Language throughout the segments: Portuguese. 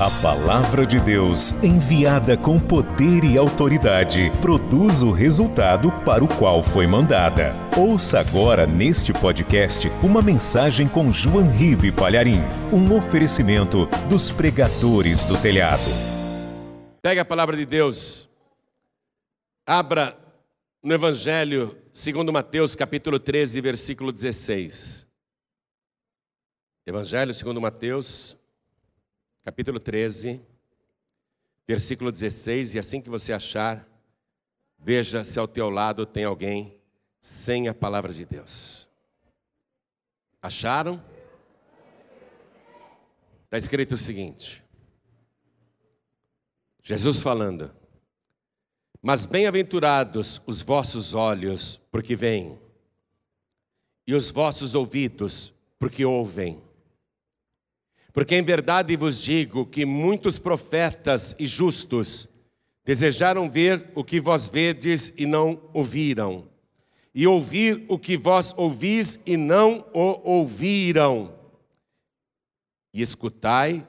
A palavra de Deus, enviada com poder e autoridade, produz o resultado para o qual foi mandada. Ouça agora neste podcast uma mensagem com João Ribe Palharim, um oferecimento dos pregadores do telhado. Pega a palavra de Deus, abra no Evangelho segundo Mateus, capítulo 13, versículo 16. Evangelho segundo Mateus, capítulo 13, versículo 16, e assim que você achar, veja se ao teu lado tem alguém sem a palavra de Deus. Acharam? Está escrito o seguinte: Jesus falando, mas bem-aventurados os vossos olhos, porque veem, e os vossos ouvidos, porque ouvem. Porque em verdade vos digo que muitos profetas e justos desejaram ver o que vós vedes e não ouviram, e ouvir o que vós ouvis e não o ouviram. E escutai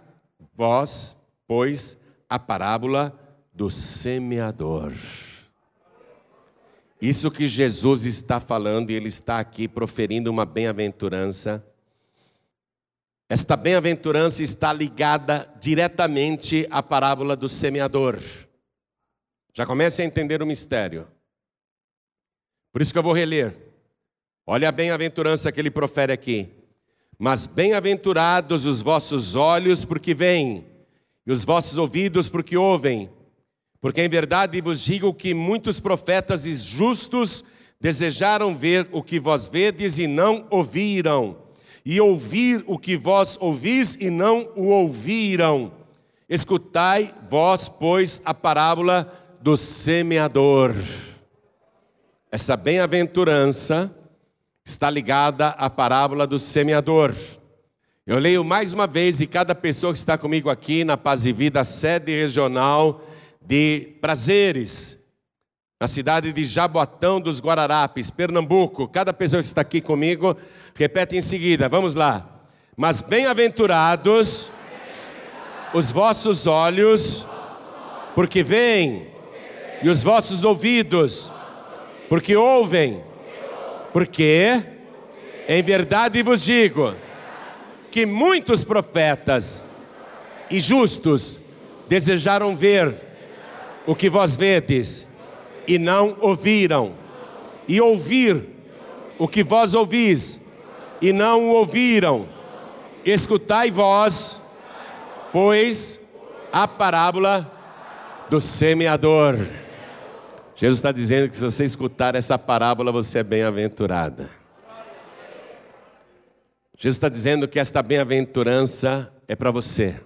vós, pois, a parábola do semeador. Isso que Jesus está falando, e Ele está aqui proferindo uma bem-aventurança esta bem-aventurança está ligada diretamente à parábola do semeador. Já comece a entender o mistério. Por isso que eu vou reler. Olha a bem-aventurança que ele profere aqui. Mas bem-aventurados os vossos olhos, porque veem, e os vossos ouvidos, porque ouvem. Porque em verdade vos digo que muitos profetas e justos desejaram ver o que vós vedes e não ouviram e ouvir o que vós ouvis e não o ouviram. Escutai vós, pois, a parábola do semeador. Essa bem-aventurança está ligada à parábola do semeador. Eu leio mais uma vez, e cada pessoa que está comigo aqui na Paz e Vida, sede regional de prazeres, na cidade de Jaboatão dos Guararapes, Pernambuco. Cada pessoa que está aqui comigo, repete em seguida, vamos lá. Mas bem-aventurados os vossos olhos, porque veem, e os vossos ouvidos, porque ouvem, porque, em verdade vos digo, que muitos profetas e justos desejaram ver o que vós vedes e não ouviram, e ouvir o que vós ouvis e não ouviram. Escutai vós, pois, a parábola do semeador. Jesus está dizendo que se você escutar essa parábola, você é bem-aventurada. Jesus está dizendo que esta bem-aventurança é para você.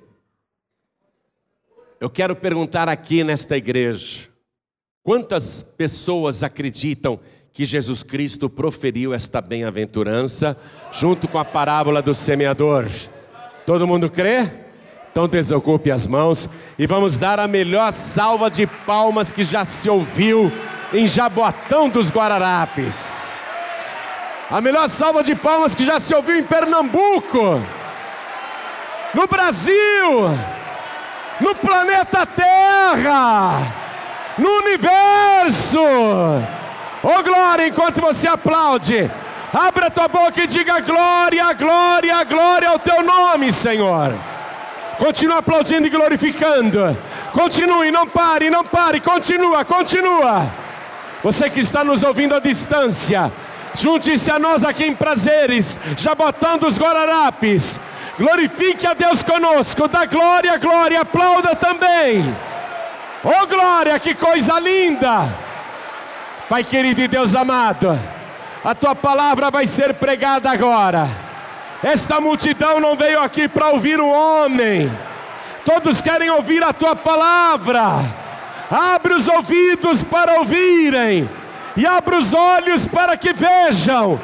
Eu quero perguntar aqui nesta igreja: Quantas pessoas acreditam que Jesus Cristo proferiu esta bem-aventurança junto com a parábola do semeador? Todo mundo crê? Então desocupe as mãos e vamos dar a melhor salva de palmas que já se ouviu em Jaboatão dos Guararapes. A melhor salva de palmas que já se ouviu em Pernambuco. No Brasil. No planeta Terra no universo. Oh glória, enquanto você aplaude, abra tua boca e diga glória, glória, glória ao teu nome, Senhor. Continua aplaudindo e glorificando. Continue, não pare, não pare, continua, continua. Você que está nos ouvindo à distância, junte-se a nós aqui em prazeres, já botando os Guararapes. Glorifique a Deus conosco, dá glória, glória, aplauda também. Oh glória, que coisa linda! Pai querido e Deus amado, a tua palavra vai ser pregada agora. Esta multidão não veio aqui para ouvir um homem, todos querem ouvir a tua palavra. Abre os ouvidos para ouvirem, e abre os olhos para que vejam.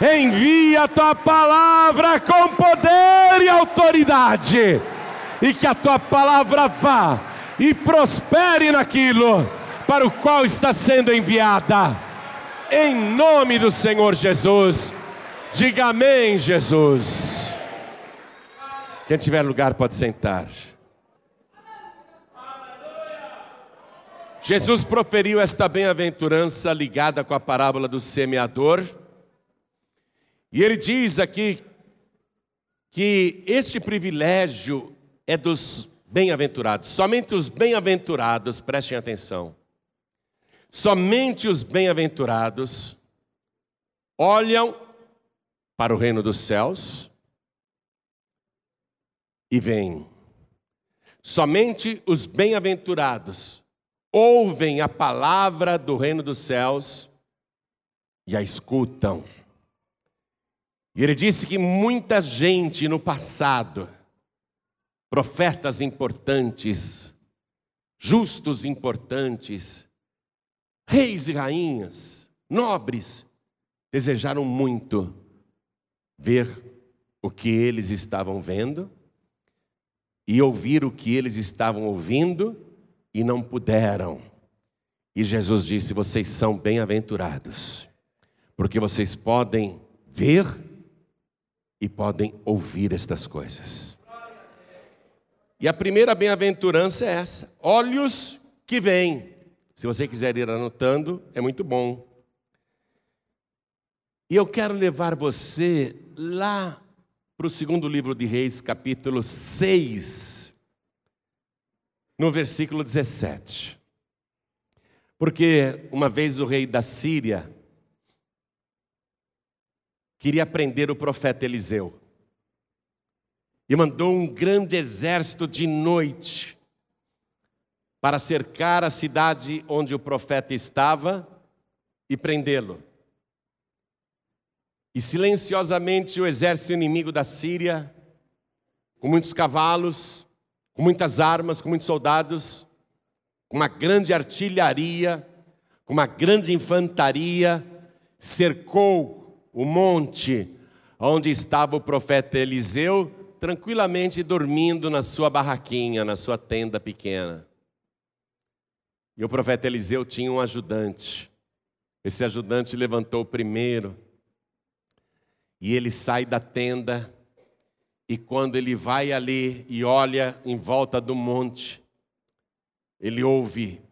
Envia a tua palavra com poder e autoridade, e que a tua palavra vá e prospere naquilo para o qual está sendo enviada. Em nome do Senhor Jesus. Diga amém, Jesus. Quem tiver lugar pode sentar. Jesus proferiu esta bem-aventurança ligada com a parábola do semeador. E ele diz aqui que este privilégio é dos bem-aventurados. Somente os bem-aventurados, prestem atenção. Somente os bem-aventurados olham para o reino dos céus e veem. Somente os bem-aventurados ouvem a palavra do reino dos céus e a escutam. E ele disse que muita gente no passado, profetas importantes, justos importantes, reis e rainhas, nobres, desejaram muito ver o que eles estavam vendo e ouvir o que eles estavam ouvindo e não puderam. E Jesus disse: Vocês são bem-aventurados, porque vocês podem ver e podem ouvir estas coisas. E a primeira bem-aventurança é essa: olhos que veem. Se você quiser ir anotando, é muito bom. E eu quero levar você lá para o segundo livro de Reis, capítulo 6 no versículo 17. Porque uma vez o rei da Síria queria prender o profeta Eliseu e mandou um grande exército de noite para cercar a cidade onde o profeta estava e prendê-lo. E silenciosamente o exército inimigo da Síria, com muitos cavalos, com muitas armas, com muitos soldados, com uma grande artilharia, com uma grande infantaria, cercou o monte onde estava o profeta Eliseu, tranquilamente dormindo na sua barraquinha, na sua tenda pequena. E o profeta Eliseu tinha um ajudante. Esse ajudante levantou primeiro. E ele sai da tenda e quando ele vai ali e olha em volta do monte, ele ouve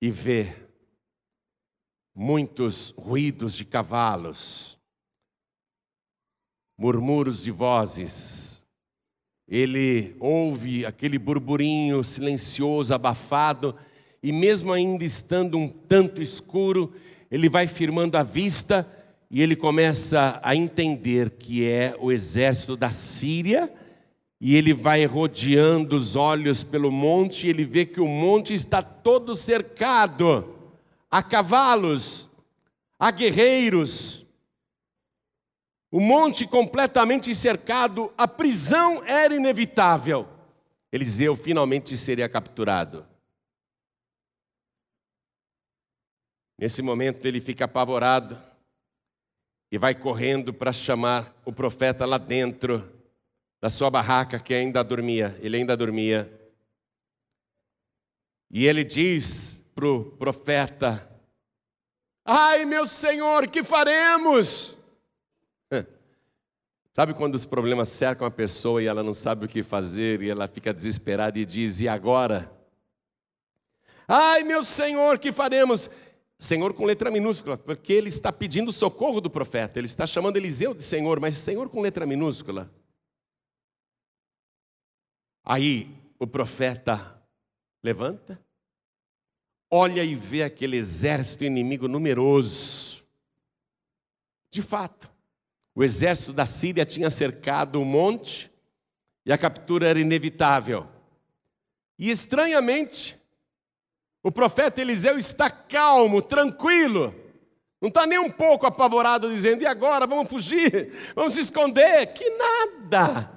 e vê muitos ruídos de cavalos, murmúrios de vozes. Ele ouve aquele burburinho silencioso, abafado, e mesmo ainda estando um tanto escuro, ele vai firmando a vista e ele começa a entender que é o exército da Síria, e ele vai rodeando os olhos pelo monte, e ele vê que o monte está todo cercado, a cavalos, a guerreiros, o monte completamente cercado, a prisão era inevitável. Eliseu finalmente seria capturado. Nesse momento ele fica apavorado e vai correndo para chamar o profeta lá dentro da sua barraca que ainda dormia, ele ainda dormia. E ele diz para o profeta: Ai, meu senhor, que faremos? Sabe quando os problemas cercam a pessoa e ela não sabe o que fazer e ela fica desesperada e diz: E agora? Ai, meu senhor, que faremos? Senhor com letra minúscula, porque ele está pedindo socorro do profeta, ele está chamando Eliseu de Senhor, mas Senhor com letra minúscula. Aí o profeta levanta, olha e vê aquele exército inimigo numeroso. De fato, o exército da Síria tinha cercado o monte e a captura era inevitável. E estranhamente, o profeta Eliseu está calmo, tranquilo, não está nem um pouco apavorado, dizendo: e agora? Vamos fugir? Vamos se esconder? Que nada!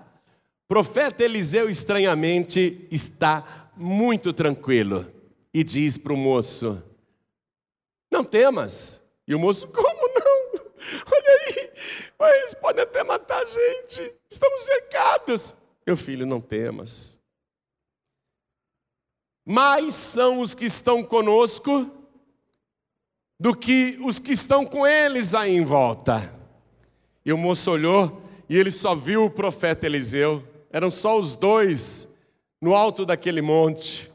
O profeta Eliseu, estranhamente, está muito tranquilo e diz para o moço: Não temas. E o moço: Como não? Olha aí, eles podem até matar a gente, estamos cercados. Meu filho, não temas mais são os que estão conosco do que os que estão com eles aí em volta. E o moço olhou e ele só viu o profeta Eliseu, eram só os dois no alto daquele monte.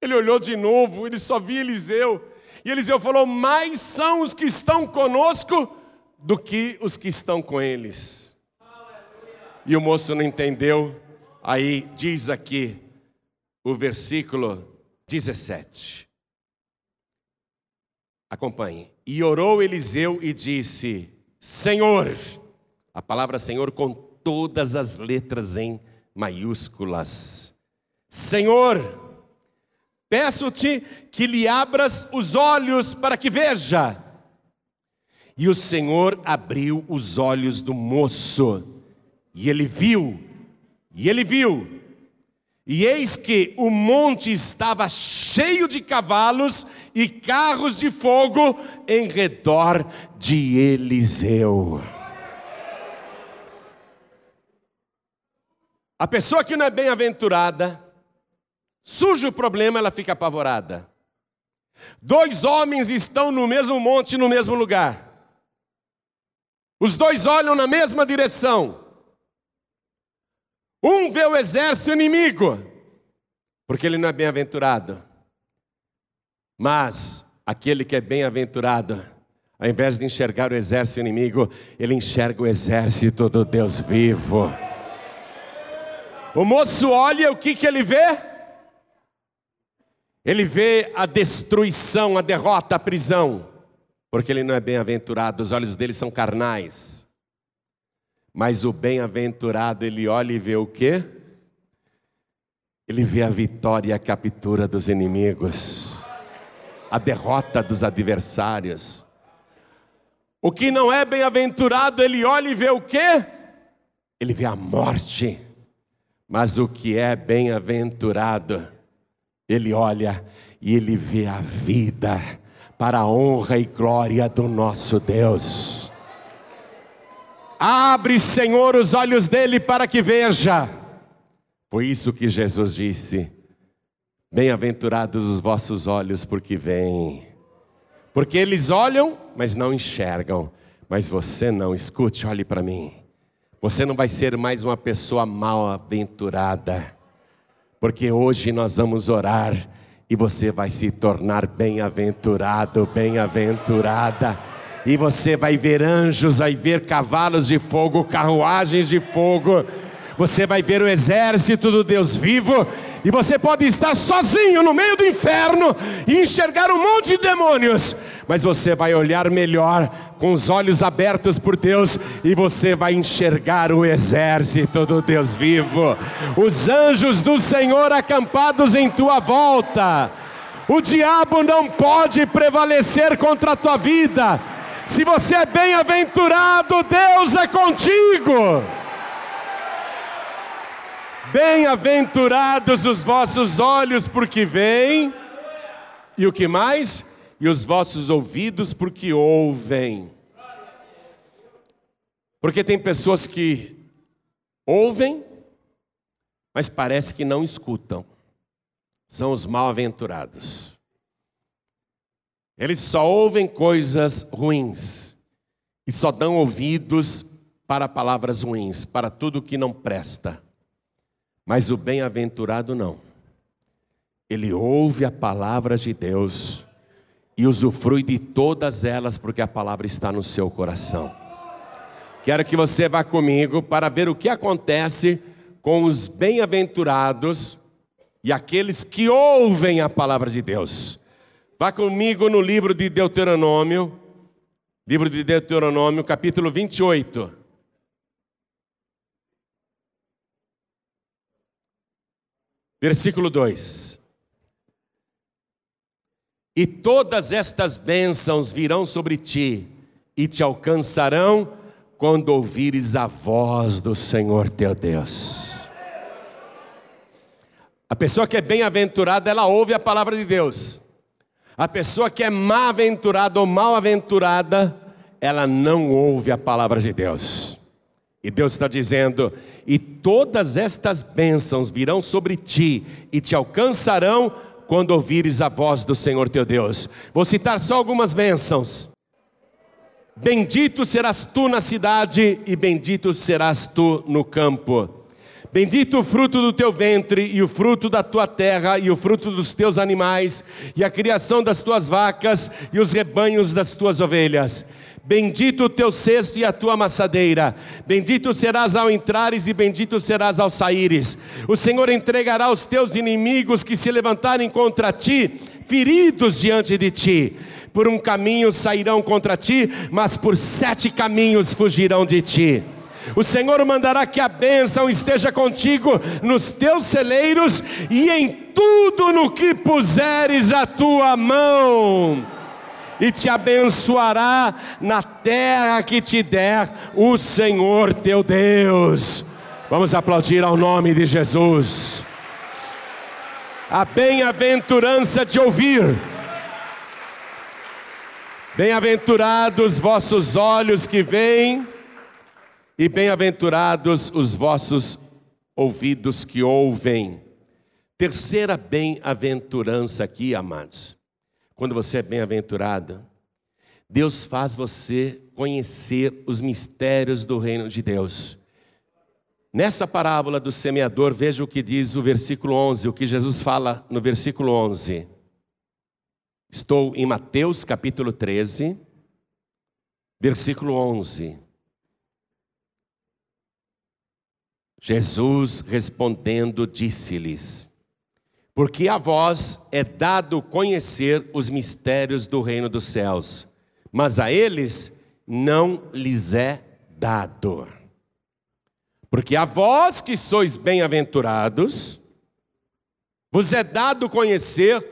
Ele olhou de novo, ele só via Eliseu. E Eliseu falou: Mais são os que estão conosco do que os que estão com eles. E o moço não entendeu. Aí diz aqui o versículo 17. Acompanhe. E orou Eliseu e disse: Senhor, a palavra Senhor com todas as letras em maiúsculas. Senhor, Peço-te que lhe abras os olhos para que veja. E o Senhor abriu os olhos do moço, e ele viu, e ele viu, e eis que o monte estava cheio de cavalos e carros de fogo em redor de Eliseu. A pessoa que não é bem-aventurada, Surge o problema, ela fica apavorada. Dois homens estão no mesmo monte, no mesmo lugar. Os dois olham na mesma direção. Um vê o exército inimigo, porque ele não é bem-aventurado. Mas aquele que é bem-aventurado, ao invés de enxergar o exército inimigo, ele enxerga o exército do Deus vivo. O moço olha, o que, que ele vê? Ele vê a destruição, a derrota, a prisão, porque ele não é bem-aventurado, os olhos dele são carnais. Mas o bem-aventurado, ele olha e vê o quê? Ele vê a vitória e a captura dos inimigos, a derrota dos adversários. O que não é bem-aventurado, ele olha e vê o quê? Ele vê a morte. Mas o que é bem-aventurado, ele olha e ele vê a vida para a honra e glória do nosso Deus. Abre, Senhor, os olhos dele para que veja. Foi isso que Jesus disse: Bem-aventurados os vossos olhos, porque veem. Porque eles olham, mas não enxergam. Mas você não, escute, olhe para mim. Você não vai ser mais uma pessoa mal-aventurada porque hoje nós vamos orar e você vai se tornar bem-aventurado, bem-aventurada. E você vai ver anjos, vai ver cavalos de fogo, carruagens de fogo. Você vai ver o exército do Deus vivo e você pode estar sozinho no meio do inferno e enxergar um monte de demônios, mas você vai olhar melhor com os olhos abertos por Deus e você vai enxergar o exército do Deus vivo, os anjos do Senhor acampados em tua volta. O diabo não pode prevalecer contra a tua vida. Se você é bem-aventurado, Deus é contigo. Bem-aventurados os vossos olhos, porque veem, e o que mais? E os vossos ouvidos, porque ouvem. Porque tem pessoas que ouvem, mas parece que não escutam. São os mal-aventurados. Eles só ouvem coisas ruins e só dão ouvidos para palavras ruins, para tudo que não presta. Mas o bem-aventurado não. Ele ouve a palavra de Deus e usufrui de todas elas, porque a palavra está no seu coração. Quero que você vá comigo para ver o que acontece com os bem-aventurados e aqueles que ouvem a palavra de Deus. Vá comigo no livro de Deuteronômio, livro de Deuteronômio, capítulo 28. Versículo 2: E todas estas bênçãos virão sobre ti e te alcançarão quando ouvires a voz do Senhor teu Deus. A pessoa que é bem-aventurada, ela ouve a palavra de Deus. A pessoa que é má-aventurada ou mal-aventurada, ela não ouve a palavra de Deus. E Deus está dizendo: e todas estas bênçãos virão sobre ti e te alcançarão quando ouvires a voz do Senhor teu Deus. Vou citar só algumas bênçãos. Bendito serás tu na cidade e bendito serás tu no campo. Bendito o fruto do teu ventre, e o fruto da tua terra, e o fruto dos teus animais, e a criação das tuas vacas, e os rebanhos das tuas ovelhas. Bendito o teu cesto e a tua amassadeira. Bendito serás ao entrares e bendito serás ao saíres. O Senhor entregará os teus inimigos que se levantarem contra ti, feridos diante de ti. Por um caminho sairão contra ti, mas por sete caminhos fugirão de ti. O Senhor mandará que a bênção esteja contigo nos teus celeiros e em tudo no que puseres a tua mão. E te abençoará na terra que te der o Senhor teu Deus. Vamos aplaudir ao nome de Jesus. A bem-aventurança de ouvir. Bem-aventurados vossos olhos que veem e bem-aventurados os vossos ouvidos que ouvem. Terceira bem-aventurança aqui, amados. Quando você é bem-aventurado, Deus faz você conhecer os mistérios do reino de Deus. Nessa parábola do semeador, veja o que diz o versículo 11, o que Jesus fala no versículo 11. Estou em Mateus capítulo 13, versículo 11. Jesus respondendo disse-lhes: Porque a vós é dado conhecer os mistérios do reino dos céus, mas a eles não lhes é dado. Porque a vós que sois bem-aventurados, vos é dado conhecer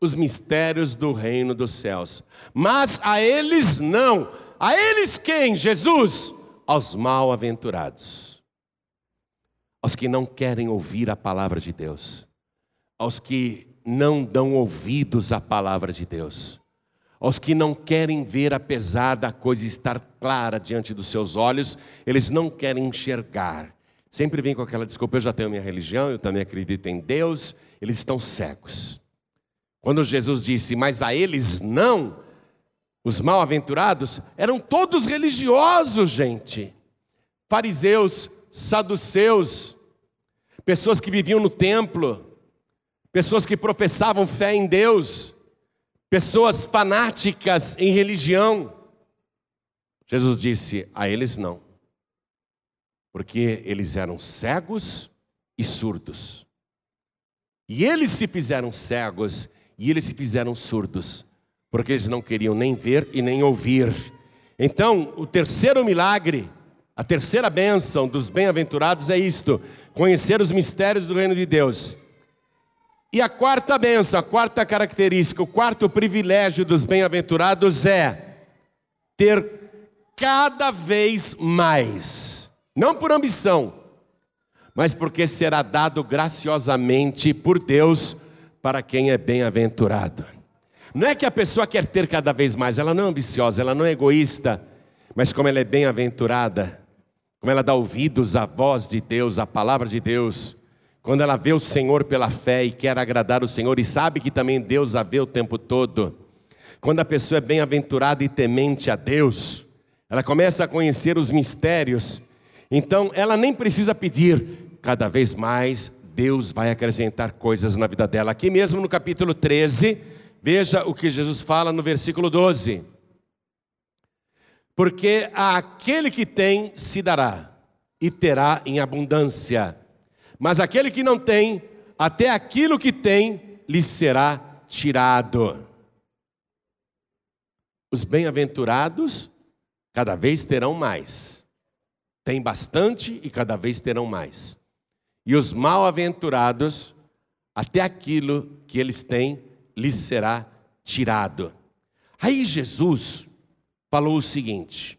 os mistérios do reino dos céus, mas a eles não. A eles quem? Jesus? Aos mal-aventurados aos que não querem ouvir a palavra de Deus, aos que não dão ouvidos à palavra de Deus, aos que não querem ver, apesar da coisa estar clara diante dos seus olhos, eles não querem enxergar. Sempre vem com aquela desculpa: eu já tenho minha religião, eu também acredito em Deus, eles estão cegos. Quando Jesus disse, mas a eles não, os mal-aventurados eram todos religiosos, gente, fariseus, saduceus, pessoas que viviam no templo, pessoas que professavam fé em Deus, pessoas fanáticas em religião. Jesus disse: a eles não, porque eles eram cegos e surdos. E eles se fizeram cegos e eles se fizeram surdos, porque eles não queriam nem ver e nem ouvir. Então, o terceiro milagre, a terceira bênção dos bem-aventurados é isto: conhecer os mistérios do reino de Deus. E a quarta benção, a quarta característica, o quarto privilégio dos bem-aventurados é ter cada vez mais, não por ambição, mas porque será dado graciosamente por Deus para quem é bem-aventurado. Não é que a pessoa quer ter cada vez mais, ela não é ambiciosa, ela não é egoísta, mas como ela é bem-aventurada, como ela dá ouvidos à voz de Deus, à palavra de Deus, quando ela vê o Senhor pela fé e quer agradar o Senhor e sabe que também Deus a vê o tempo todo, quando a pessoa é bem-aventurada e temente a Deus, ela começa a conhecer os mistérios, então ela nem precisa pedir, cada vez mais Deus vai acrescentar coisas na vida dela. Aqui mesmo no capítulo 13, veja o que Jesus fala no versículo 12 porque aquele que tem se dará e terá em abundância, mas aquele que não tem, até aquilo que tem lhe será tirado. Os bem-aventurados cada vez terão mais, tem bastante e cada vez terão mais, e os mal-aventurados, até aquilo que eles têm lhes será tirado. Aí Jesus falou o seguinte: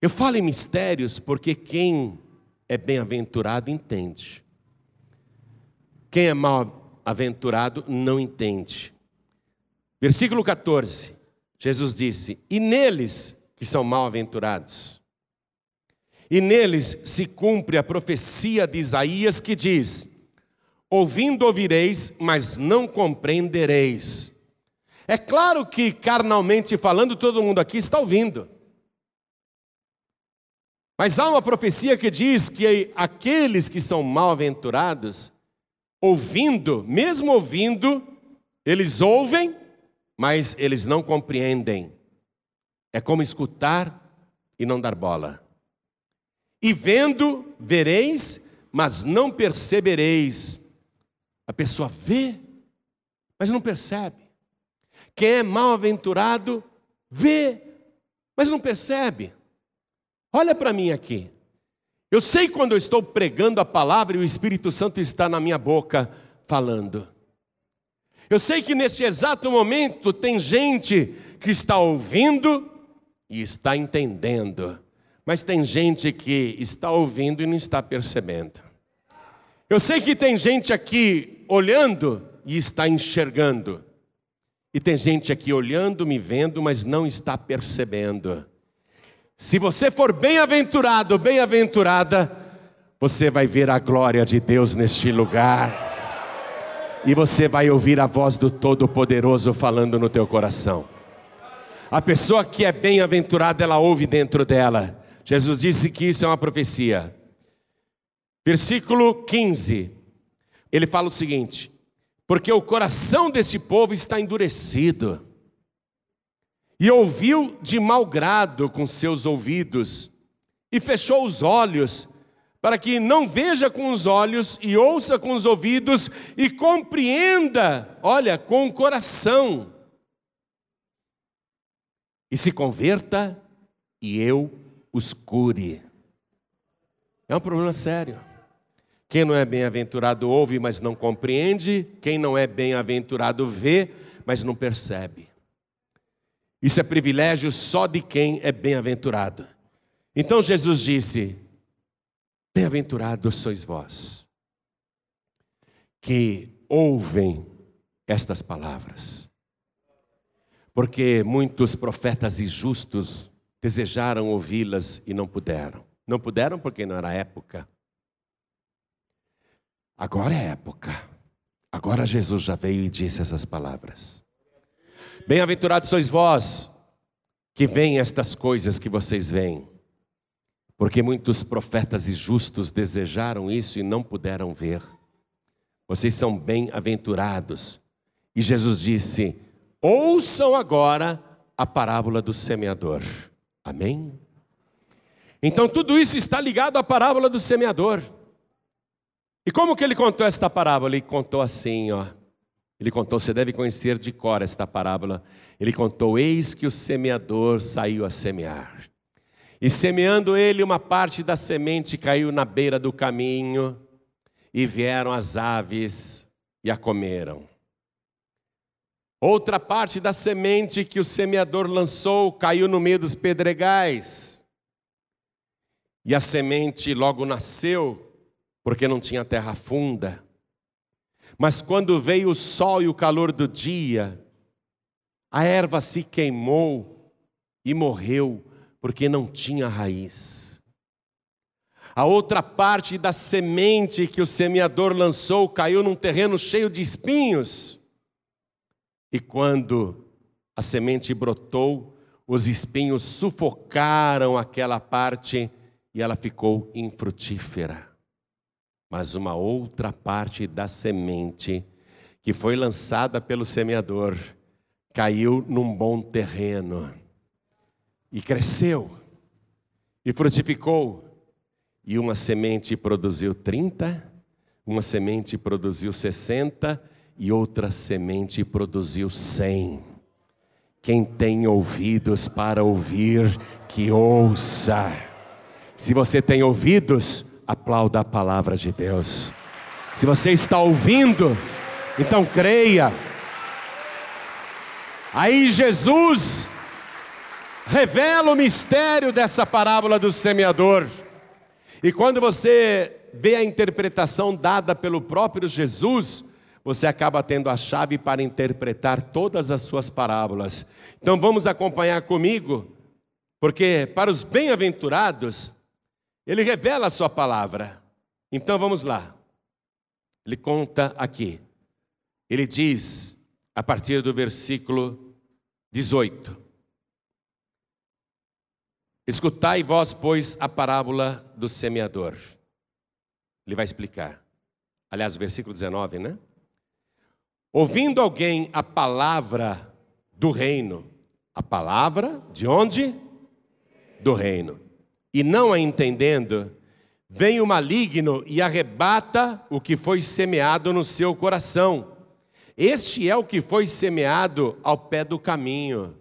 Eu falo em mistérios porque quem é bem-aventurado entende. Quem é mal-aventurado não entende. Versículo 14, Jesus disse: E neles que são mal-aventurados, e neles se cumpre a profecia de Isaías que diz: Ouvindo ouvireis, mas não compreendereis é claro que, carnalmente falando, todo mundo aqui está ouvindo. Mas há uma profecia que diz que aqueles que são mal-aventurados, ouvindo, mesmo ouvindo, eles ouvem, mas eles não compreendem. É como escutar e não dar bola. E vendo, vereis, mas não percebereis. A pessoa vê, mas não percebe. Quem é mal-aventurado, vê, mas não percebe. Olha para mim aqui. Eu sei quando eu estou pregando a palavra e o Espírito Santo está na minha boca falando. Eu sei que neste exato momento tem gente que está ouvindo e está entendendo, mas tem gente que está ouvindo e não está percebendo. Eu sei que tem gente aqui olhando e está enxergando, e tem gente aqui olhando, me vendo, mas não está percebendo. Se você for bem-aventurado, bem-aventurada, você vai ver a glória de Deus neste lugar. E você vai ouvir a voz do Todo-Poderoso falando no teu coração. A pessoa que é bem-aventurada, ela ouve dentro dela. Jesus disse que isso é uma profecia. Versículo 15. Ele fala o seguinte: Porque o coração deste povo está endurecido e ouviu de mau grado com seus ouvidos, e fechou os olhos, para que não veja com os olhos, e ouça com os ouvidos, e compreenda, olha, com o coração, e se converta, e eu os cure. É um problema sério. Quem não é bem-aventurado ouve, mas não compreende, quem não é bem-aventurado vê, mas não percebe. Isso é privilégio só de quem é bem-aventurado. Então Jesus disse: Bem-aventurados sois vós, que ouvem estas palavras, porque muitos profetas e justos desejaram ouvi-las e não puderam. Não puderam porque não era época. Agora é época. Agora Jesus já veio e disse essas palavras. Bem-aventurados sois vós que veem estas coisas que vocês veem, porque muitos profetas e justos desejaram isso e não puderam ver. Vocês são bem-aventurados. E Jesus disse: Ouçam agora a parábola do semeador. Amém? Então tudo isso está ligado à parábola do semeador. E como que ele contou esta parábola? Ele contou assim, ó. Ele contou, você deve conhecer de cor esta parábola. Ele contou: Eis que o semeador saiu a semear. E semeando ele, uma parte da semente caiu na beira do caminho, e vieram as aves e a comeram. Outra parte da semente que o semeador lançou caiu no meio dos pedregais. E a semente logo nasceu, porque não tinha terra funda. Mas quando veio o sol e o calor do dia, a erva se queimou e morreu, porque não tinha raiz. A outra parte da semente que o semeador lançou caiu num terreno cheio de espinhos. E quando a semente brotou, os espinhos sufocaram aquela parte e ela ficou infrutífera mas uma outra parte da semente que foi lançada pelo semeador caiu num bom terreno e cresceu e frutificou. E uma semente produziu 30, uma semente produziu 60 e outra semente produziu 100. Quem tem ouvidos para ouvir, que ouça. Se você tem ouvidos, aplauda a palavra de Deus. Se você está ouvindo, então creia. Aí Jesus revela o mistério dessa parábola do semeador. E quando você vê a interpretação dada pelo próprio Jesus, você acaba tendo a chave para interpretar todas as suas parábolas. Então vamos acompanhar comigo, porque para os bem-aventurados, ele revela a sua palavra. Então vamos lá. Ele conta aqui. Ele diz, a partir do versículo 18: Escutai vós, pois, a parábola do semeador. Ele vai explicar. Aliás, versículo 19, né? Ouvindo alguém a palavra do reino, a palavra de onde? Do reino. E não a entendendo, vem o maligno e arrebata o que foi semeado no seu coração. Este é o que foi semeado ao pé do caminho.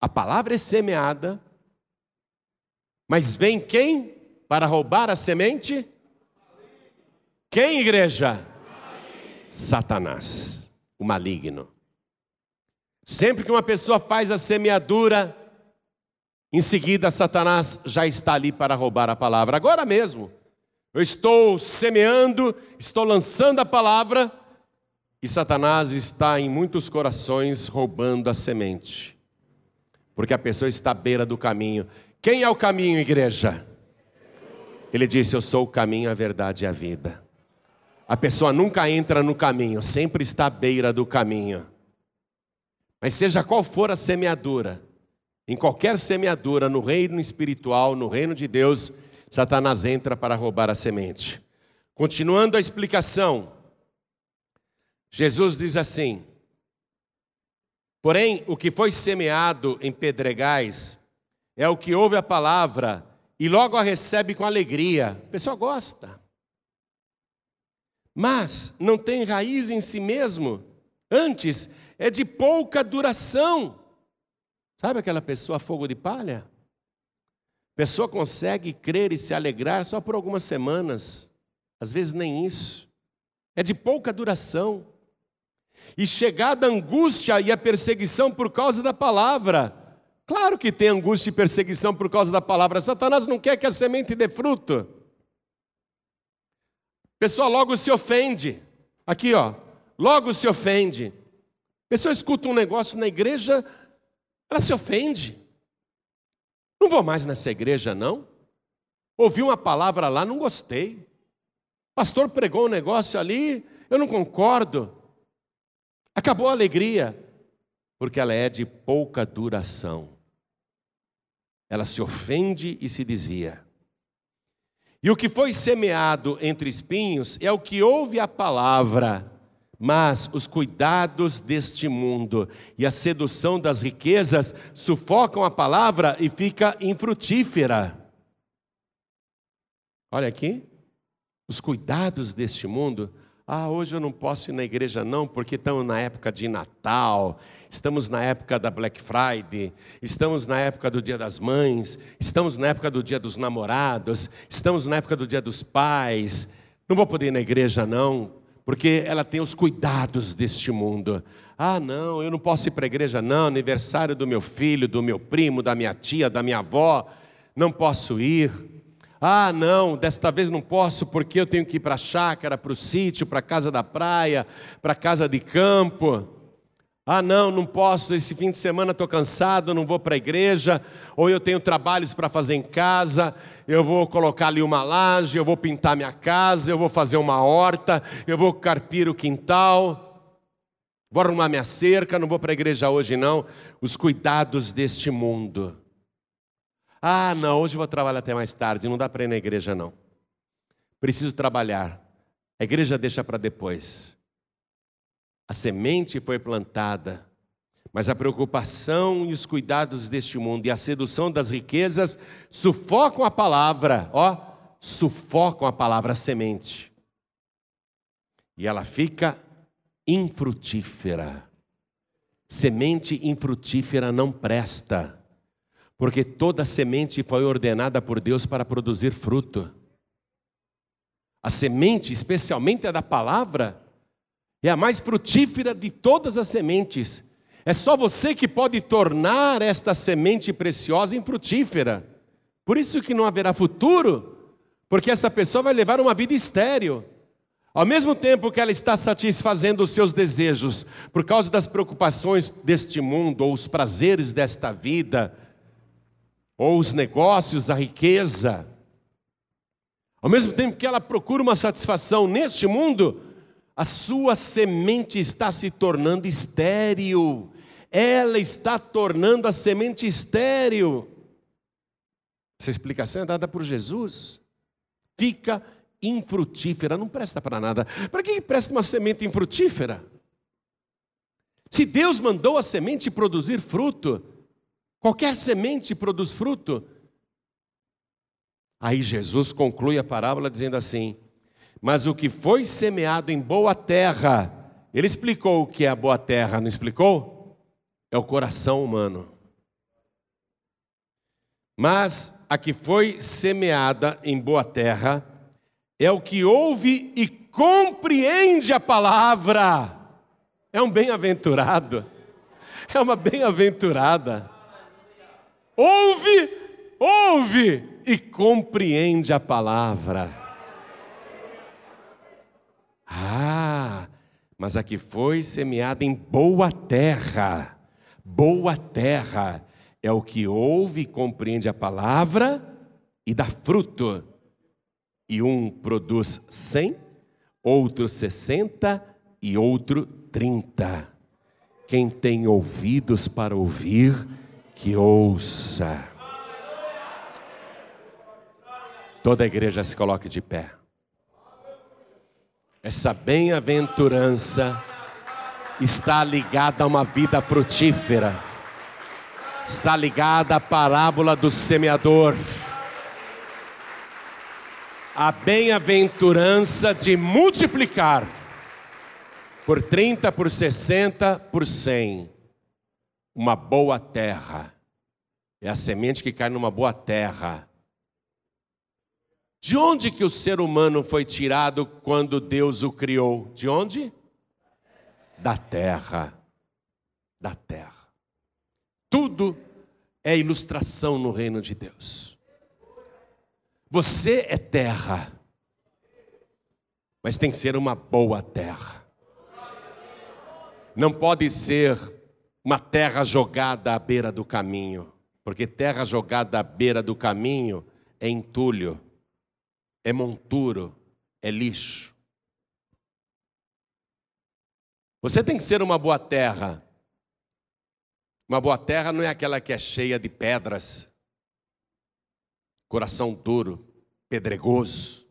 A palavra é semeada, mas vem quem para roubar a semente? Quem, igreja? Satanás, o maligno. Sempre que uma pessoa faz a semeadura, em seguida Satanás já está ali para roubar a palavra. Agora mesmo, eu estou semeando, estou lançando a palavra, e Satanás está em muitos corações roubando a semente, porque a pessoa está à beira do caminho. Quem é o caminho, igreja? Ele disse: Eu sou o caminho, a verdade e a vida. A pessoa nunca entra no caminho, sempre está à beira do caminho. Mas seja qual for a semeadura, em qualquer semeadura, no reino espiritual, no reino de Deus, Satanás entra para roubar a semente. Continuando a explicação, Jesus diz assim: Porém, o que foi semeado em pedregais é o que ouve a palavra e logo a recebe com alegria. A pessoa gosta. Mas não tem raiz em si mesmo. Antes, é de pouca duração. Sabe aquela pessoa fogo de palha? A pessoa consegue crer e se alegrar só por algumas semanas, às vezes nem isso. É de pouca duração. E chegada a angústia e a perseguição por causa da palavra. Claro que tem angústia e perseguição por causa da palavra. Satanás não quer que a semente dê fruto. A pessoa logo se ofende. Aqui, ó, logo se ofende. A pessoa escuta um negócio na igreja, ela se ofende. Não vou mais nessa igreja, não. Ouvi uma palavra lá, não gostei. Pastor pregou um negócio ali, eu não concordo. Acabou a alegria, porque ela é de pouca duração. Ela se ofende e se desvia. E o que foi semeado entre espinhos é o que ouve a palavra mas os cuidados deste mundo e a sedução das riquezas sufocam a palavra e fica infrutífera. Olha aqui, os cuidados deste mundo. Ah, hoje eu não posso ir na igreja não, porque estamos na época de Natal, estamos na época da Black Friday, estamos na época do Dia das Mães, estamos na época do Dia dos Namorados, estamos na época do Dia dos Pais. Não vou poder ir na igreja não, porque ela tem os cuidados deste mundo. Ah, não, eu não posso ir para a igreja, não, aniversário do meu filho, do meu primo, da minha tia, da minha avó, não posso ir. Ah, não, desta vez não posso porque eu tenho que ir para a chácara, para o sítio, para a casa da praia, para a casa de campo. Ah, não, não posso, esse fim de semana estou cansado, não vou para a igreja, ou eu tenho trabalhos para fazer em casa, eu vou colocar ali uma laje, eu vou pintar minha casa, eu vou fazer uma horta, eu vou carpir o quintal, vou arrumar minha cerca, não vou para a igreja hoje não. Os cuidados deste mundo. Ah, não, hoje vou trabalhar até mais tarde, não dá para ir na igreja não. Preciso trabalhar. A igreja deixa para depois. A semente foi plantada mas a preocupação e os cuidados deste mundo e a sedução das riquezas sufocam a palavra, ó, sufocam a palavra a semente. E ela fica infrutífera. Semente infrutífera não presta, porque toda semente foi ordenada por Deus para produzir fruto. A semente, especialmente a da palavra, é a mais frutífera de todas as sementes é só você que pode tornar esta semente preciosa infrutífera. Por isso que não haverá futuro, porque essa pessoa vai levar uma vida estéril. Ao mesmo tempo que ela está satisfazendo os seus desejos por causa das preocupações deste mundo, ou os prazeres desta vida, ou os negócios, a riqueza, ao mesmo tempo que ela procura uma satisfação neste mundo, a sua semente está se tornando estéril, ela está tornando a semente estéril. Essa explicação é dada por Jesus. Fica infrutífera, não presta para nada. Para que presta uma semente infrutífera? Se Deus mandou a semente produzir fruto, qualquer semente produz fruto. Aí Jesus conclui a parábola dizendo assim: Mas o que foi semeado em boa terra, ele explicou o que é a boa terra, não explicou? É o coração humano. Mas a que foi semeada em boa terra é o que ouve e compreende a palavra. É um bem-aventurado. É uma bem-aventurada. Ouve, ouve e compreende a palavra. Ah, mas a que foi semeada em boa terra, boa terra, é o que ouve e compreende a palavra e dá fruto. E um produz cem, outro sessenta e outro trinta. Quem tem ouvidos para ouvir, que ouça. Toda a igreja se coloque de pé. Essa bem-aventurança está ligada a uma vida frutífera está ligada à parábola do semeador. A bem-aventurança de multiplicar por 30, por 60, por 100, uma boa terra. É a semente que cai numa boa terra. De onde que o ser humano foi tirado quando Deus o criou? De onde? Da terra. Da terra. Tudo é ilustração no reino de Deus. Você é terra, mas tem que ser uma boa terra. Não pode ser uma terra jogada à beira do caminho, porque terra jogada à beira do caminho é entulho, é monturo, é lixo. Você tem que ser uma boa terra, uma boa terra não é aquela que é cheia de pedras, coração duro, pedregoso.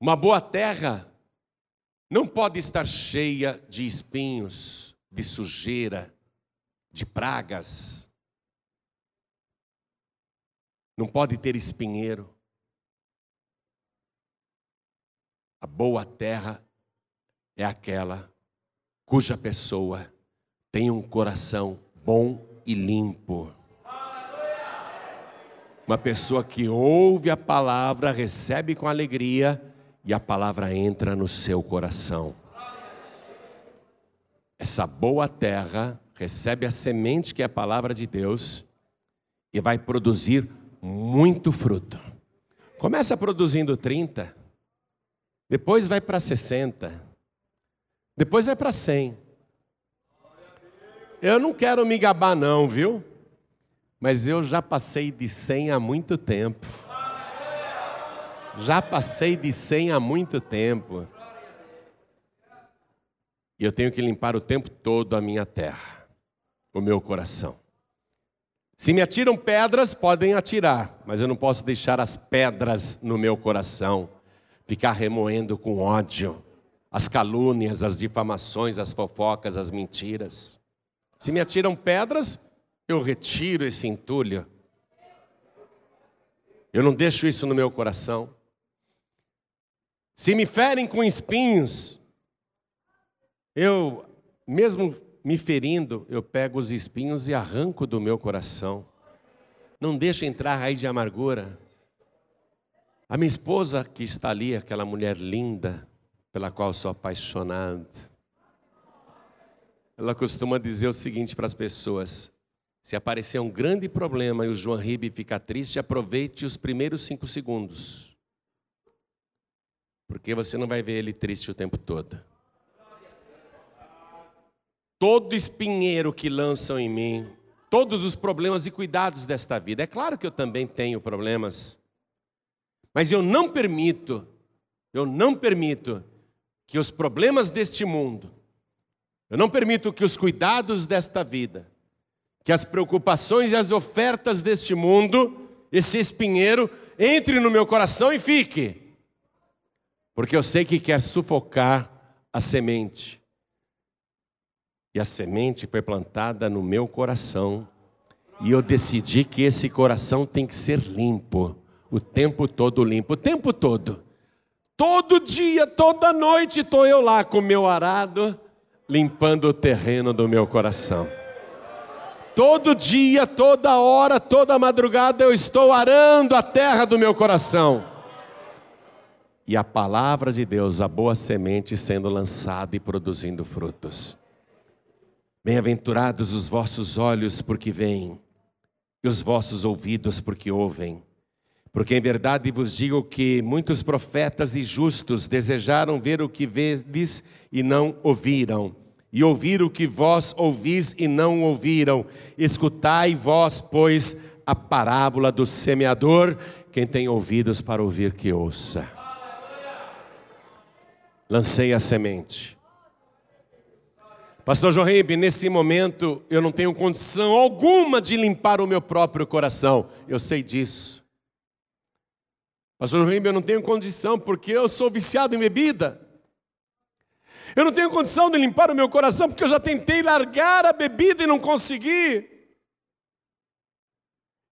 Uma boa terra não pode estar cheia de espinhos, de sujeira, de pragas. Não pode ter espinheiro. A boa terra é aquela cuja pessoa tem um coração bom e limpo. Uma pessoa que ouve a palavra, recebe com alegria e a palavra entra no seu coração. Essa boa terra recebe a semente que é a palavra de Deus e vai produzir muito fruto. Começa produzindo 30, depois vai para 60, depois vai para 100. Eu não quero me gabar, não, viu? Mas eu já passei de 100 há muito tempo. Já passei de 100 há muito tempo. E eu tenho que limpar o tempo todo a minha terra, o meu coração. Se me atiram pedras, podem atirar, mas eu não posso deixar as pedras no meu coração, ficar remoendo com ódio as calúnias, as difamações, as fofocas, as mentiras. Se me atiram pedras, eu retiro esse entulho. Eu não deixo isso no meu coração. Se me ferem com espinhos, eu, mesmo me ferindo, eu pego os espinhos e arranco do meu coração. Não deixo entrar raiz de amargura. A minha esposa que está ali, aquela mulher linda, pela qual sou apaixonado. Ela costuma dizer o seguinte para as pessoas: se aparecer um grande problema e o João Ribe ficar triste, aproveite os primeiros cinco segundos. Porque você não vai ver ele triste o tempo todo. Todo espinheiro que lançam em mim, todos os problemas e cuidados desta vida. É claro que eu também tenho problemas, mas eu não permito, eu não permito que os problemas deste mundo, eu não permito que os cuidados desta vida, que as preocupações e as ofertas deste mundo, esse espinheiro, entre no meu coração e fique. Porque eu sei que quer sufocar a semente. E a semente foi plantada no meu coração. E eu decidi que esse coração tem que ser limpo, o tempo todo limpo, o tempo todo. Todo dia, toda noite estou eu lá com meu arado, limpando o terreno do meu coração. Todo dia, toda hora, toda madrugada eu estou arando a terra do meu coração. E a palavra de Deus, a boa semente, sendo lançada e produzindo frutos. Bem-aventurados os vossos olhos, porque veem, e os vossos ouvidos, porque ouvem. Porque em verdade vos digo que muitos profetas e justos desejaram ver o que vedes e não ouviram e ouvir o que vós ouvis e não ouviram. Escutai vós, pois, a parábola do semeador. Quem tem ouvidos para ouvir, que ouça. Lancei a semente. Pastor Jorribe, nesse momento eu não tenho condição alguma de limpar o meu próprio coração. Eu sei disso. Pastor Jorribe, eu não tenho condição porque eu sou viciado em bebida. Eu não tenho condição de limpar o meu coração porque eu já tentei largar a bebida e não consegui.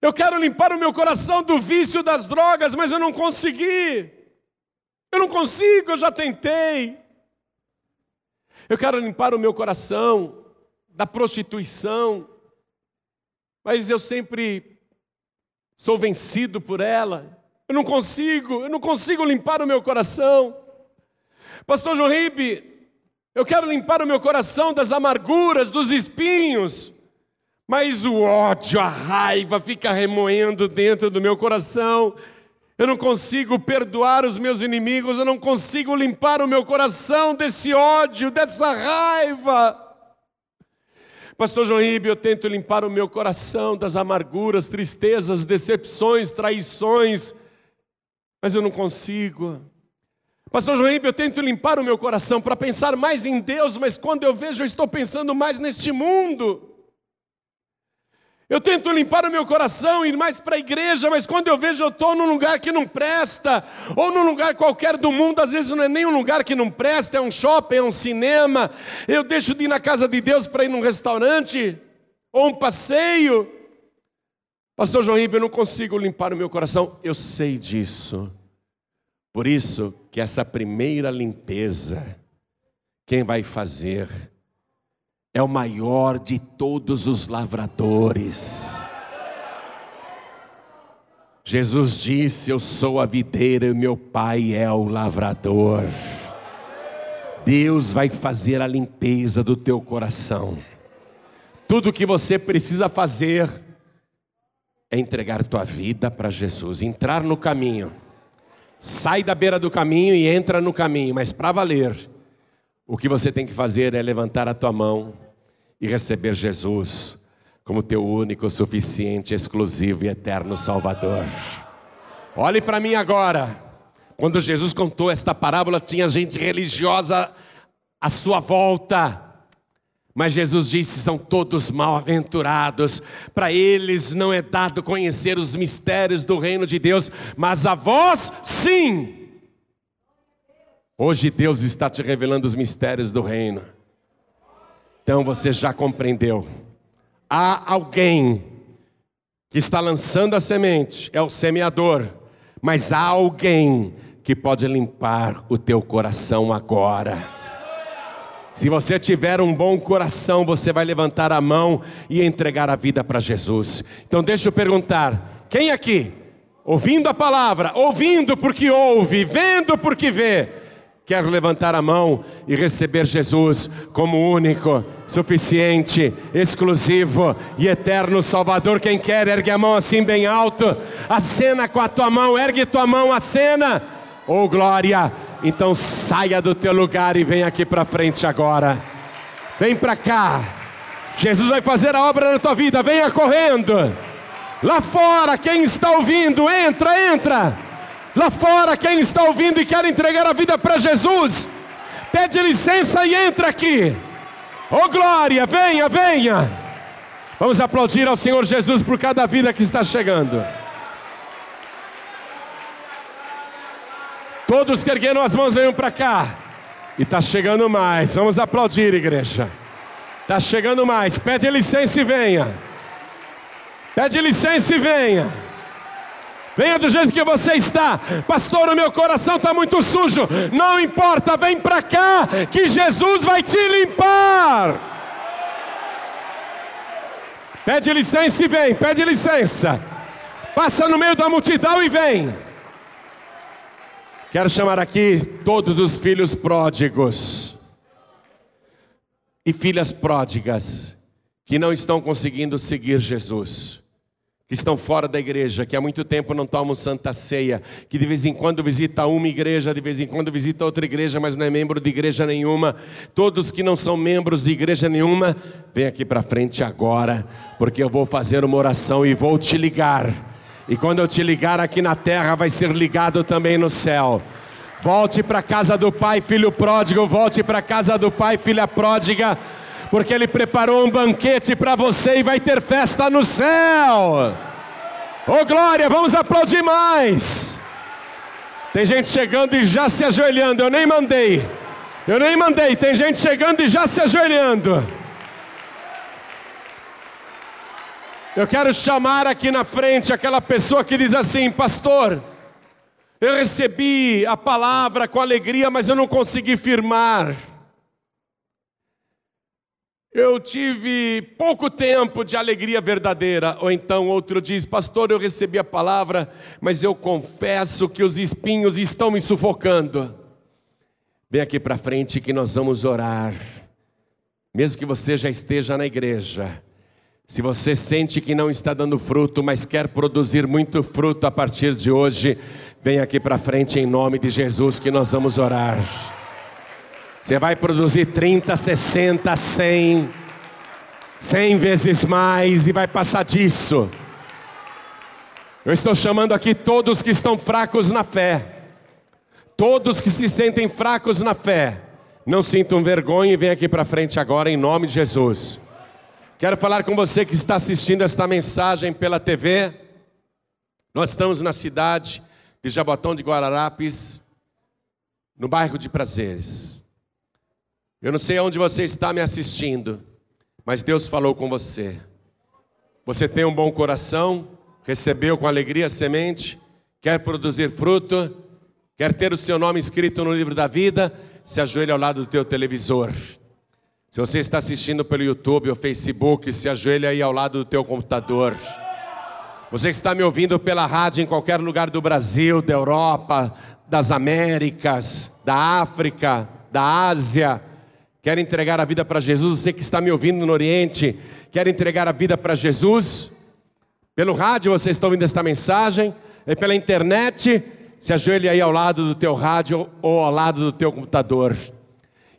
Eu quero limpar o meu coração do vício das drogas, mas eu não consegui. Eu não consigo, eu já tentei. Eu quero limpar o meu coração da prostituição, mas eu sempre sou vencido por ela. Eu não consigo, eu não consigo limpar o meu coração. Pastor Joribe, eu quero limpar o meu coração das amarguras, dos espinhos. Mas o ódio, a raiva fica remoendo dentro do meu coração. Eu não consigo perdoar os meus inimigos, eu não consigo limpar o meu coração desse ódio, dessa raiva. Pastor João Ribe, eu tento limpar o meu coração das amarguras, tristezas, decepções, traições, mas eu não consigo. Pastor João, eu tento limpar o meu coração para pensar mais em Deus, mas quando eu vejo, eu estou pensando mais neste mundo. Eu tento limpar o meu coração, ir mais para a igreja, mas quando eu vejo, eu estou num lugar que não presta, ou num lugar qualquer do mundo, às vezes não é nem um lugar que não presta, é um shopping, é um cinema. Eu deixo de ir na casa de Deus para ir num restaurante, ou um passeio. Pastor João Ribeiro, eu não consigo limpar o meu coração, eu sei disso. Por isso que essa primeira limpeza, quem vai fazer é o maior de todos os lavradores. Jesus disse: Eu sou a videira e meu pai é o lavrador. Deus vai fazer a limpeza do teu coração. Tudo que você precisa fazer é entregar tua vida para Jesus, entrar no caminho sai da beira do caminho e entra no caminho, mas para valer, o que você tem que fazer é levantar a tua mão e receber Jesus como teu único, suficiente, exclusivo e eterno Salvador. Olhe para mim agora. Quando Jesus contou esta parábola, tinha gente religiosa à sua volta. Mas Jesus disse: são todos mal-aventurados, para eles não é dado conhecer os mistérios do reino de Deus, mas a vós sim. Hoje Deus está te revelando os mistérios do reino, então você já compreendeu. Há alguém que está lançando a semente, é o semeador, mas há alguém que pode limpar o teu coração agora. Se você tiver um bom coração, você vai levantar a mão e entregar a vida para Jesus. Então deixa eu perguntar: quem aqui, ouvindo a palavra, ouvindo porque ouve, vendo porque vê, quer levantar a mão e receber Jesus como único, suficiente, exclusivo e eterno Salvador? Quem quer, ergue a mão assim bem alto, acena com a tua mão, ergue tua mão, acena. Oh glória! Então saia do teu lugar e vem aqui para frente agora. Vem para cá. Jesus vai fazer a obra na tua vida. Venha correndo. Lá fora, quem está ouvindo, entra, entra. Lá fora, quem está ouvindo e quer entregar a vida para Jesus, pede licença e entra aqui. Oh glória, venha, venha. Vamos aplaudir ao Senhor Jesus por cada vida que está chegando. Todos que ergueram as mãos venham para cá. E está chegando mais. Vamos aplaudir, igreja. Está chegando mais. Pede licença e venha. Pede licença e venha. Venha do jeito que você está. Pastor, o meu coração está muito sujo. Não importa, vem para cá, que Jesus vai te limpar. Pede licença e vem, pede licença. Passa no meio da multidão e vem. Quero chamar aqui todos os filhos pródigos e filhas pródigas que não estão conseguindo seguir Jesus que estão fora da igreja, que há muito tempo não tomam santa ceia, que de vez em quando visita uma igreja, de vez em quando visita outra igreja, mas não é membro de igreja nenhuma. Todos que não são membros de igreja nenhuma, vem aqui para frente agora, porque eu vou fazer uma oração e vou te ligar. E quando eu te ligar aqui na terra, vai ser ligado também no céu. Volte para a casa do pai, filho pródigo, volte para a casa do pai, filha pródiga porque Ele preparou um banquete para você e vai ter festa no céu. Oh glória, vamos aplaudir mais. Tem gente chegando e já se ajoelhando, eu nem mandei. Eu nem mandei, tem gente chegando e já se ajoelhando. Eu quero chamar aqui na frente aquela pessoa que diz assim: Pastor, eu recebi a palavra com alegria, mas eu não consegui firmar. Eu tive pouco tempo de alegria verdadeira. Ou então outro diz: Pastor, eu recebi a palavra, mas eu confesso que os espinhos estão me sufocando. Vem aqui para frente que nós vamos orar. Mesmo que você já esteja na igreja, se você sente que não está dando fruto, mas quer produzir muito fruto a partir de hoje, vem aqui para frente em nome de Jesus que nós vamos orar. Você vai produzir 30, 60, 100, 100 vezes mais e vai passar disso. Eu estou chamando aqui todos que estão fracos na fé. Todos que se sentem fracos na fé. Não sintam vergonha e venham aqui para frente agora em nome de Jesus. Quero falar com você que está assistindo esta mensagem pela TV. Nós estamos na cidade de Jabotão de Guararapes, no bairro de Prazeres. Eu não sei onde você está me assistindo, mas Deus falou com você. Você tem um bom coração, recebeu com alegria a semente, quer produzir fruto, quer ter o seu nome escrito no livro da vida, se ajoelhe ao lado do teu televisor. Se você está assistindo pelo YouTube ou Facebook, se ajoelhe aí ao lado do teu computador. Você que está me ouvindo pela rádio em qualquer lugar do Brasil, da Europa, das Américas, da África, da Ásia, Quer entregar a vida para Jesus? Você que está me ouvindo no Oriente, quer entregar a vida para Jesus? Pelo rádio você está ouvindo esta mensagem, e pela internet, se ajoelhe aí ao lado do teu rádio ou ao lado do teu computador.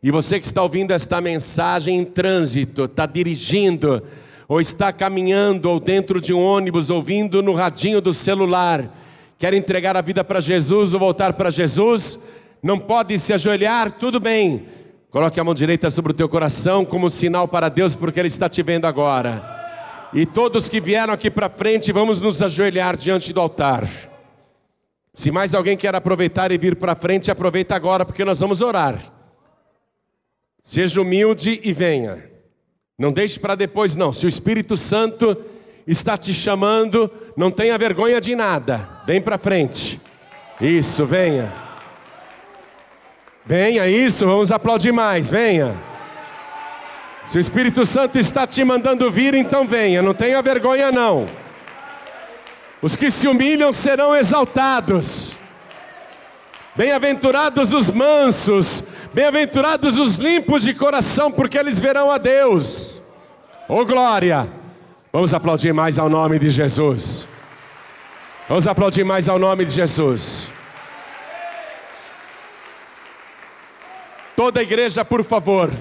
E você que está ouvindo esta mensagem em trânsito, está dirigindo, ou está caminhando, ou dentro de um ônibus, ouvindo no radinho do celular, quer entregar a vida para Jesus ou voltar para Jesus, não pode se ajoelhar, tudo bem Coloque a mão direita sobre o teu coração como sinal para Deus, porque Ele está te vendo agora. E todos que vieram aqui para frente, vamos nos ajoelhar diante do altar. Se mais alguém quer aproveitar e vir para frente, aproveita agora, porque nós vamos orar. Seja humilde e venha. Não deixe para depois, não. Se o Espírito Santo está te chamando, não tenha vergonha de nada. Vem para frente. Isso, venha. Venha, isso, vamos aplaudir mais, venha. Se o Espírito Santo está te mandando vir, então venha, não tenha vergonha não. Os que se humilham serão exaltados. Bem-aventurados os mansos, bem-aventurados os limpos de coração, porque eles verão a Deus. Oh glória! Vamos aplaudir mais ao nome de Jesus. Vamos aplaudir mais ao nome de Jesus. Toda a igreja, por favor,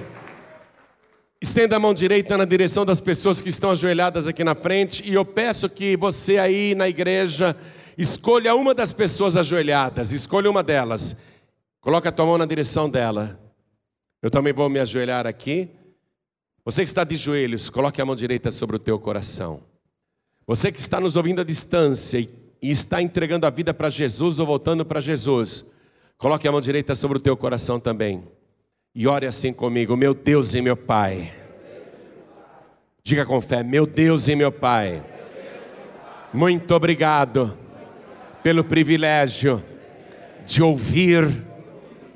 estenda a mão direita na direção das pessoas que estão ajoelhadas aqui na frente, e eu peço que você aí na igreja escolha uma das pessoas ajoelhadas, escolha uma delas. Coloque a tua mão na direção dela. Eu também vou me ajoelhar aqui. Você que está de joelhos, coloque a mão direita sobre o teu coração. Você que está nos ouvindo à distância e está entregando a vida para Jesus ou voltando para Jesus, coloque a mão direita sobre o teu coração também. E ore assim comigo, meu Deus e meu Pai. Diga com fé, meu Deus e meu Pai. Muito obrigado pelo privilégio de ouvir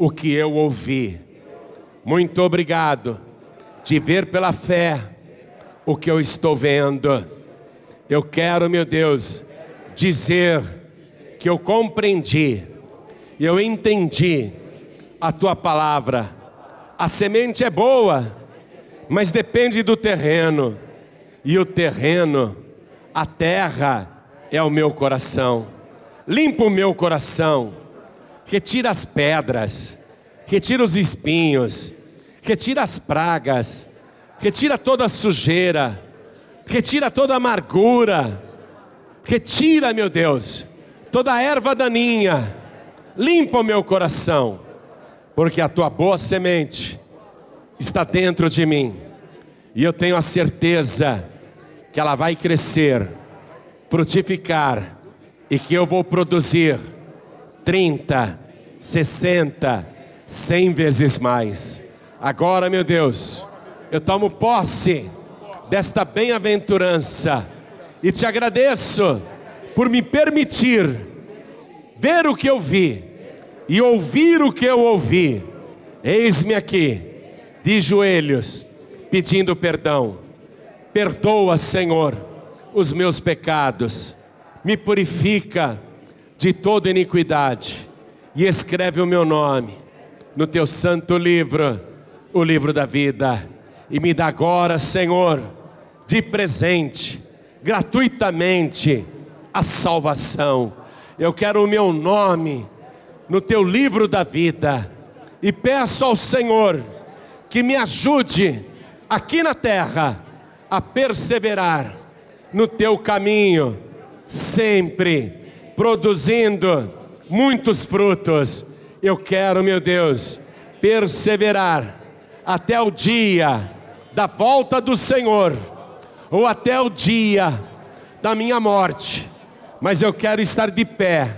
o que eu ouvi. Muito obrigado de ver pela fé o que eu estou vendo. Eu quero, meu Deus, dizer que eu compreendi, eu entendi a tua palavra. A semente é boa, mas depende do terreno, e o terreno, a terra, é o meu coração. Limpa o meu coração, retira as pedras, retira os espinhos, retira as pragas, retira toda a sujeira, retira toda a amargura, retira, meu Deus, toda a erva daninha, limpa o meu coração, porque a tua boa semente está dentro de mim, e eu tenho a certeza que ela vai crescer, frutificar, e que eu vou produzir 30, 60, 100 vezes mais. Agora, meu Deus, eu tomo posse desta bem-aventurança e te agradeço por me permitir ver o que eu vi e ouvir o que eu ouvi. Eis-me aqui, de joelhos, pedindo perdão. Perdoa, Senhor, os meus pecados, me purifica de toda iniquidade e escreve o meu nome no teu santo livro o livro da vida e me dá agora, Senhor, de presente, gratuitamente, a salvação. Eu quero o meu nome no teu livro da vida e peço ao Senhor que me ajude aqui na terra a perseverar no teu caminho, sempre produzindo muitos frutos. Eu quero, meu Deus, perseverar até o dia da volta do Senhor, ou até o dia da minha morte, mas eu quero estar de pé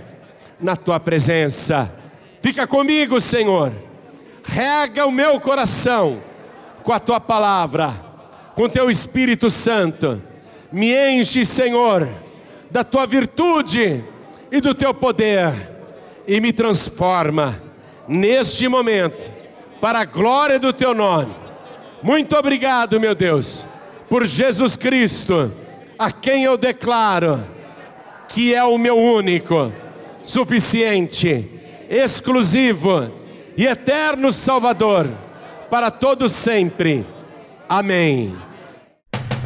na tua presença. Fica comigo, Senhor, rega o meu coração com a tua palavra, com teu Espírito Santo, me enche, Senhor, da tua virtude e do teu poder, e me transforma neste momento para a glória do teu nome. Muito obrigado, meu Deus, por Jesus Cristo, a quem eu declaro que é o meu único, suficiente, exclusivo e eterno Salvador para todos sempre. Amém.